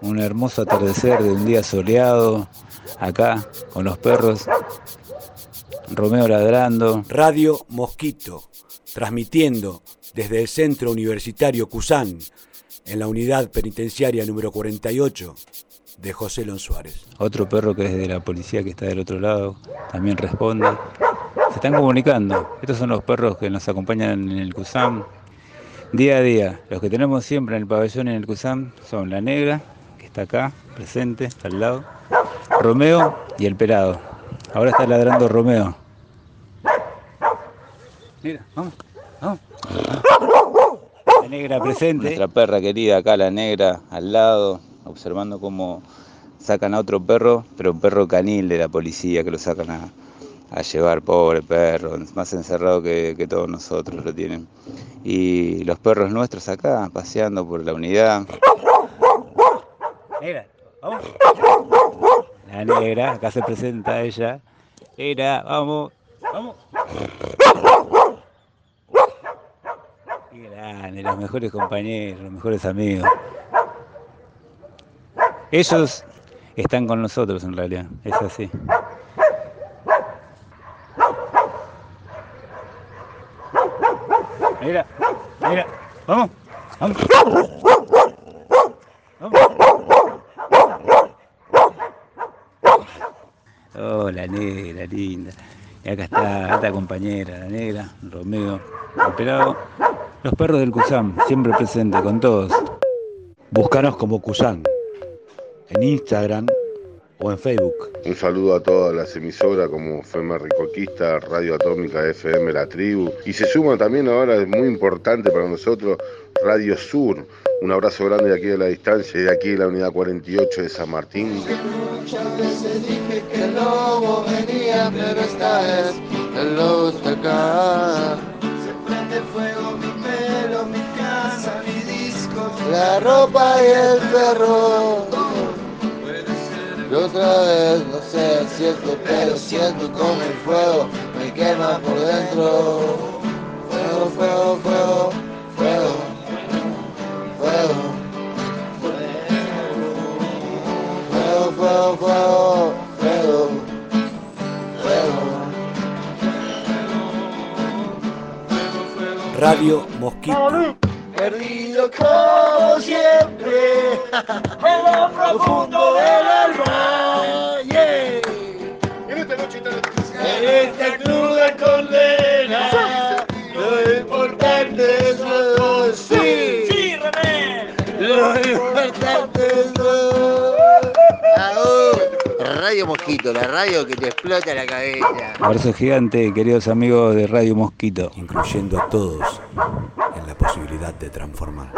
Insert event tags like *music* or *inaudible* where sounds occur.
Un hermoso atardecer de un día soleado, acá, con los perros. Romeo ladrando. Radio Mosquito, transmitiendo desde el Centro Universitario Cusán, en la unidad penitenciaria número 48 de José Lon Suárez. Otro perro que es de la policía que está del otro lado también responde. Se están comunicando. Estos son los perros que nos acompañan en el CUSAM día a día. Los que tenemos siempre en el pabellón en el CUSAM son la negra, que está acá, presente, está al lado, Romeo y el pelado. Ahora está ladrando Romeo. Mira, vamos, vamos. La negra presente. Nuestra perra querida acá, la negra, al lado, observando cómo sacan a otro perro, pero un perro canil de la policía que lo sacan a, llevar, pobre perro, más encerrado que, que, todos nosotros lo tienen. Y los perros nuestros acá, paseando por la unidad. Negra, vamos. La negra, acá se presenta ella. Negra, vamos, vamos. Qué grande, los mejores compañeros, los mejores amigos. Ellos están con nosotros en realidad, es así. Mira, mira, vamos, vamos. Oh, la negra, linda. Y acá está esta compañera, la negra, Romeo, el pelado. Los perros del Cusán, siempre presente con todos. Búscanos como Cusán en Instagram o en Facebook. Un saludo a todas las emisoras como FM Ricoquista, Radio Atómica FM La Tribu. Y se suma también ahora, es muy importante para nosotros, Radio Sur. Un abrazo grande de aquí de la distancia y de aquí de la unidad 48 de San Martín. Muchas veces dije que el lobo venía, pero esta vez el lobo está acá. Se prende fuego mi pelo, mi casa, mi disco, la ropa y el perro. Otra vez, no sé, siento, pero siento como el fuego me quema por dentro. Fuego, fuego, fuego, fuego, fuego. Fuego, fuego, fuego, fuego, fuego. Radio Mosquito. Perdido como siempre *laughs* en lo profundo alma. Importante. Radio Mosquito, la radio que te explota la cabeza. Abrazo gigante, queridos amigos de Radio Mosquito. Incluyendo a todos en la posibilidad de transformar.